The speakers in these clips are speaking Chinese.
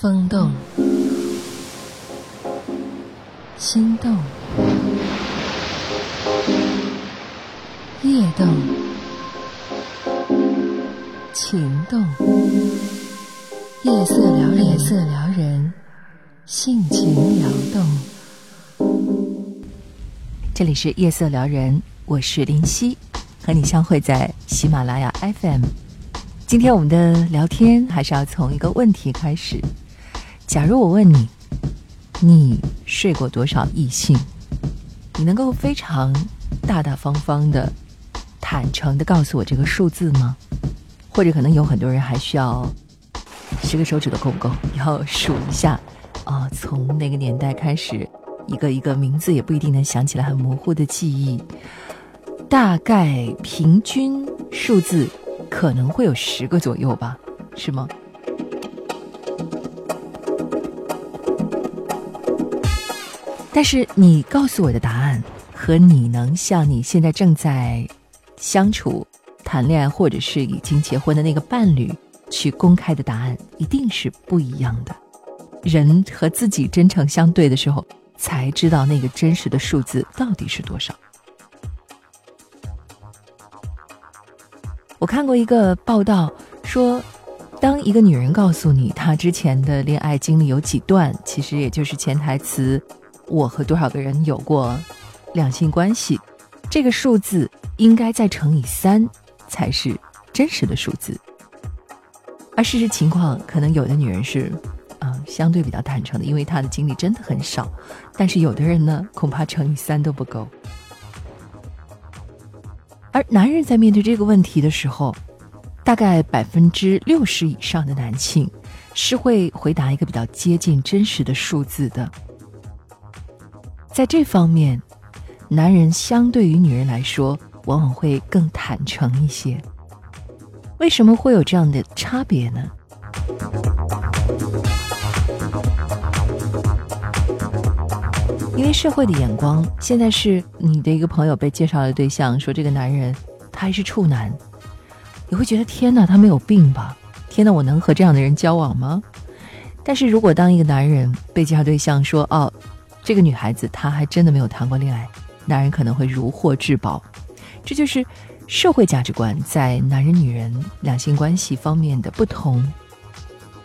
风动，心动，夜动，情动，夜色撩人，夜色撩人，性情撩动。这里是夜色撩人，我是林夕，和你相会在喜马拉雅 FM。今天我们的聊天还是要从一个问题开始。假如我问你，你睡过多少异性？你能够非常大大方方的、坦诚的告诉我这个数字吗？或者可能有很多人还需要十个手指头够不够？要数一下啊，从那个年代开始，一个一个名字也不一定能想起来，很模糊的记忆，大概平均数字可能会有十个左右吧，是吗？但是你告诉我的答案和你能向你现在正在相处、谈恋爱或者是已经结婚的那个伴侣去公开的答案一定是不一样的。人和自己真诚相对的时候，才知道那个真实的数字到底是多少。我看过一个报道说，当一个女人告诉你她之前的恋爱经历有几段，其实也就是潜台词。我和多少个人有过两性关系？这个数字应该再乘以三才是真实的数字。而事实情况，可能有的女人是，啊，相对比较坦诚的，因为她的经历真的很少。但是有的人呢，恐怕乘以三都不够。而男人在面对这个问题的时候，大概百分之六十以上的男性是会回答一个比较接近真实的数字的。在这方面，男人相对于女人来说，往往会更坦诚一些。为什么会有这样的差别呢？因为社会的眼光，现在是你的一个朋友被介绍的对象，说这个男人他还是处男，你会觉得天哪，他没有病吧？天哪，我能和这样的人交往吗？但是如果当一个男人被介绍对象说哦。这个女孩子她还真的没有谈过恋爱，男人可能会如获至宝。这就是社会价值观在男人女人两性关系方面的不同。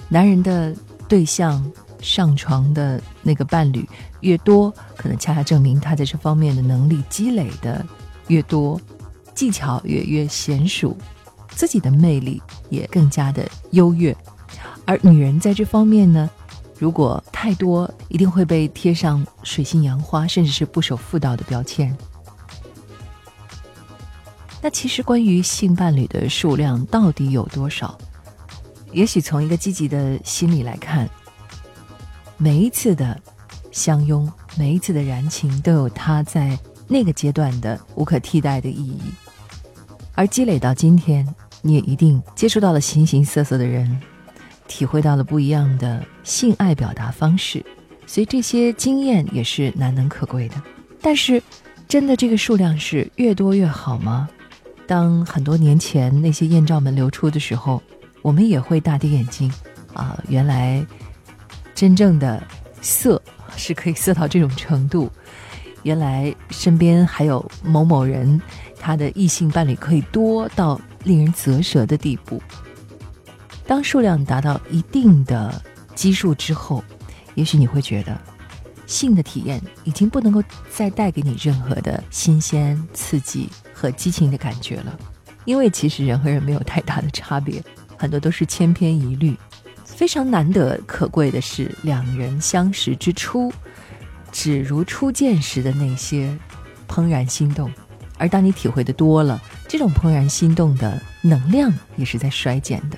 男人的对象上床的那个伴侣越多，可能恰恰证明他在这方面的能力积累的越多，技巧也越娴熟，自己的魅力也更加的优越。而女人在这方面呢？如果太多，一定会被贴上水性杨花，甚至是不守妇道的标签。那其实关于性伴侣的数量到底有多少？也许从一个积极的心理来看，每一次的相拥，每一次的燃情，都有它在那个阶段的无可替代的意义。而积累到今天，你也一定接触到了形形色色的人。体会到了不一样的性爱表达方式，所以这些经验也是难能可贵的。但是，真的这个数量是越多越好吗？当很多年前那些艳照们流出的时候，我们也会大跌眼镜啊！原来真正的色是可以色到这种程度，原来身边还有某某人，他的异性伴侣可以多到令人啧舌的地步。当数量达到一定的基数之后，也许你会觉得性的体验已经不能够再带给你任何的新鲜、刺激和激情的感觉了，因为其实人和人没有太大的差别，很多都是千篇一律。非常难得可贵的是，两人相识之初，只如初见时的那些怦然心动，而当你体会的多了，这种怦然心动的能量也是在衰减的。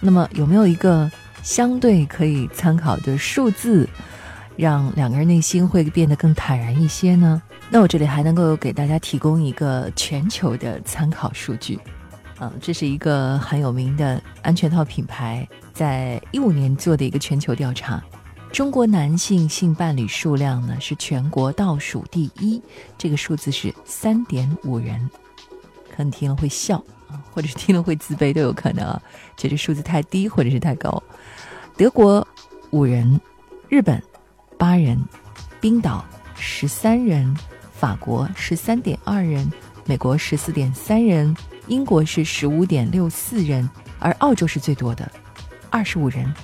那么有没有一个相对可以参考的数字，让两个人内心会变得更坦然一些呢？那我这里还能够给大家提供一个全球的参考数据，嗯，这是一个很有名的安全套品牌在一五年做的一个全球调查，中国男性性伴侣数量呢是全国倒数第一，这个数字是三点五人，可能听了会笑啊。或者听了会自卑都有可能啊，觉得数字太低或者是太高。德国五人，日本八人，冰岛十三人，法国十三点二人，美国十四点三人，英国是十五点六四人，而澳洲是最多的，二十五人。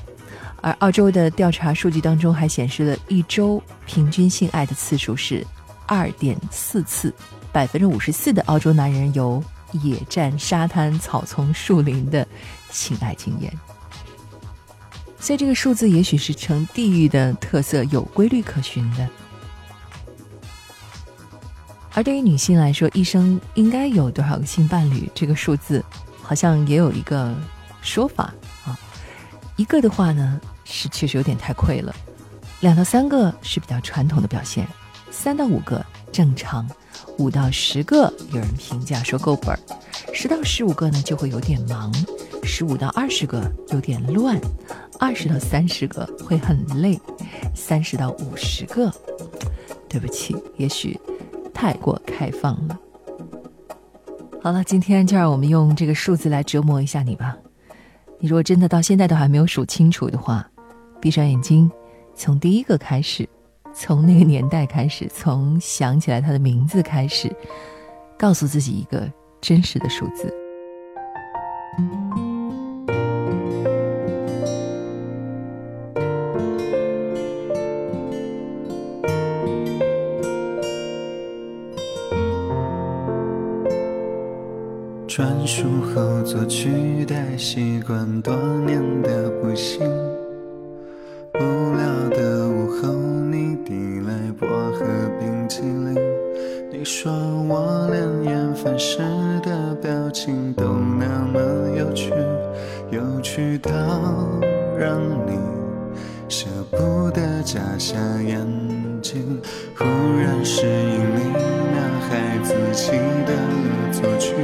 而澳洲的调查数据当中还显示了一周平均性爱的次数是二点四次，百分之五十四的澳洲男人有野战沙滩、草丛、树林的性爱经验。所以这个数字也许是呈地域的特色，有规律可循的。而对于女性来说，一生应该有多少个性伴侣？这个数字好像也有一个说法啊。一个的话呢，是确实有点太亏了；两到三个是比较传统的表现；三到五个正常；五到十个有人评价说够本儿；十到十五个呢就会有点忙；十五到二十个有点乱。二十到三十个会很累，三十到五十个，对不起，也许太过开放了。好了，今天就让我们用这个数字来折磨一下你吧。你如果真的到现在都还没有数清楚的话，闭上眼睛，从第一个开始，从那个年代开始，从想起来他的名字开始，告诉自己一个真实的数字。专属后座取代习惯多年的不幸，说我连厌烦时的表情都那么有趣，有趣到让你舍不得眨下眼睛，忽然是因你那孩子气的作剧。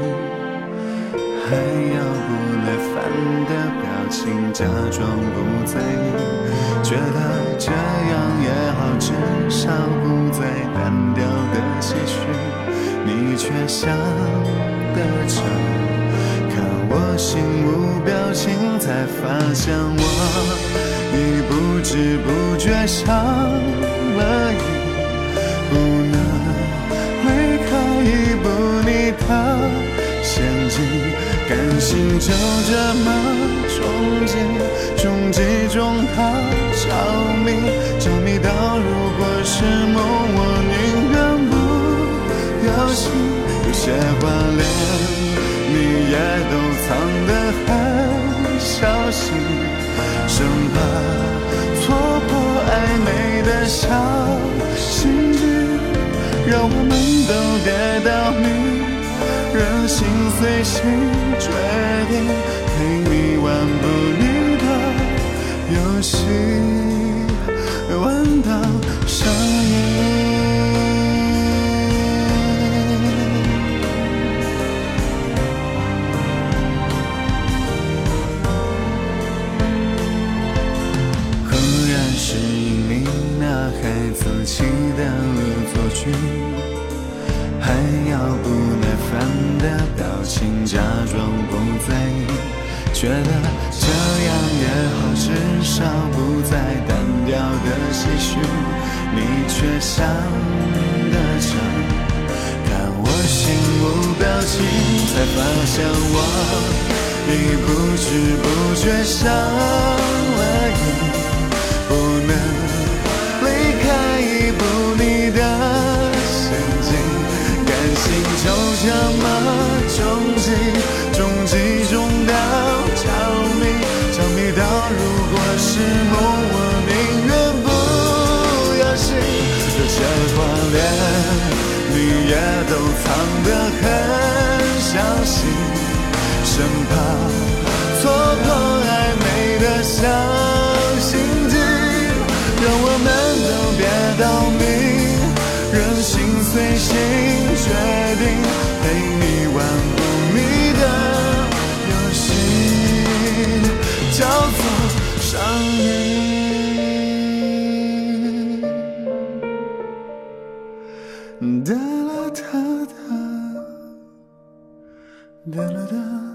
还要不耐烦的表情，假装不在意，觉得这样也好，至少不再单调。越想得逞，看我心无表情，才发现我已不知不觉上了瘾，不能每开一步你的陷阱。感情就这么终结，终极中它着迷，着迷到如果是梦，我宁愿不要醒。有些话连你也都藏得很小心，生怕错过暧昧的小心机，让我们都跌到你。任心随心，决定陪你玩不腻的游戏，玩到不耐烦的表情，假装不在意，觉得这样也好，至少不再单调的唏嘘。你却想得成，看我心无表情，才发现我已不知不觉上了瘾，梦，我宁愿不要醒。这些话连你也都藏得很小心，生怕 Da, da, da.